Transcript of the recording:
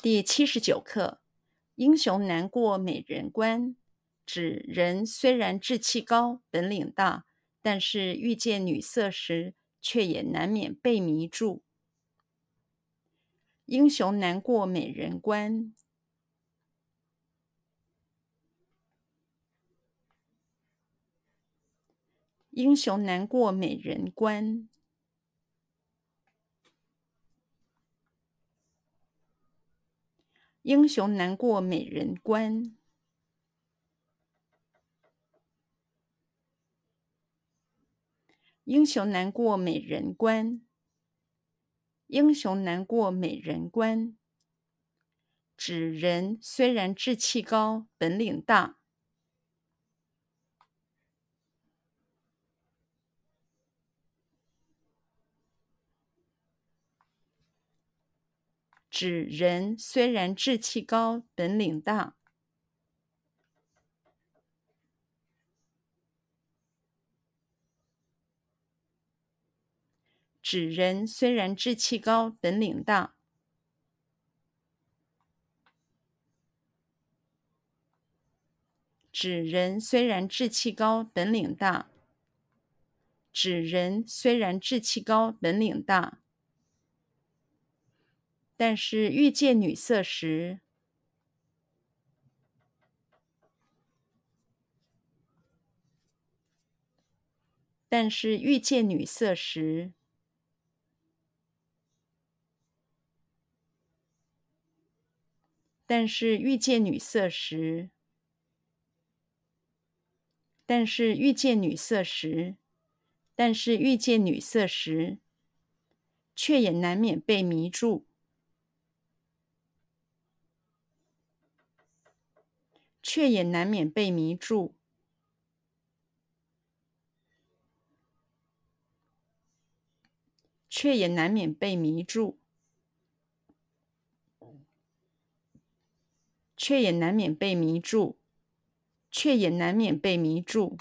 第七十九课：英雄难过美人关，指人虽然志气高、本领大，但是遇见女色时，却也难免被迷住。英雄难过美人关，英雄难过美人关。英雄难过美人关，英雄难过美人关，英雄难过美人关，指人虽然志气高，本领大。指人虽然志气高，本领大。指人虽然志气高，本领大。指人虽然志气高，本领大。指人虽然志气高，本领大。但是遇见女色时，但是遇见女色时，但是遇见女色时，但是遇见女色时，但是遇见女色时，却也难免被迷住。却也难免被迷住，却也难免被迷住，却也难免被迷住，却也难免被迷住。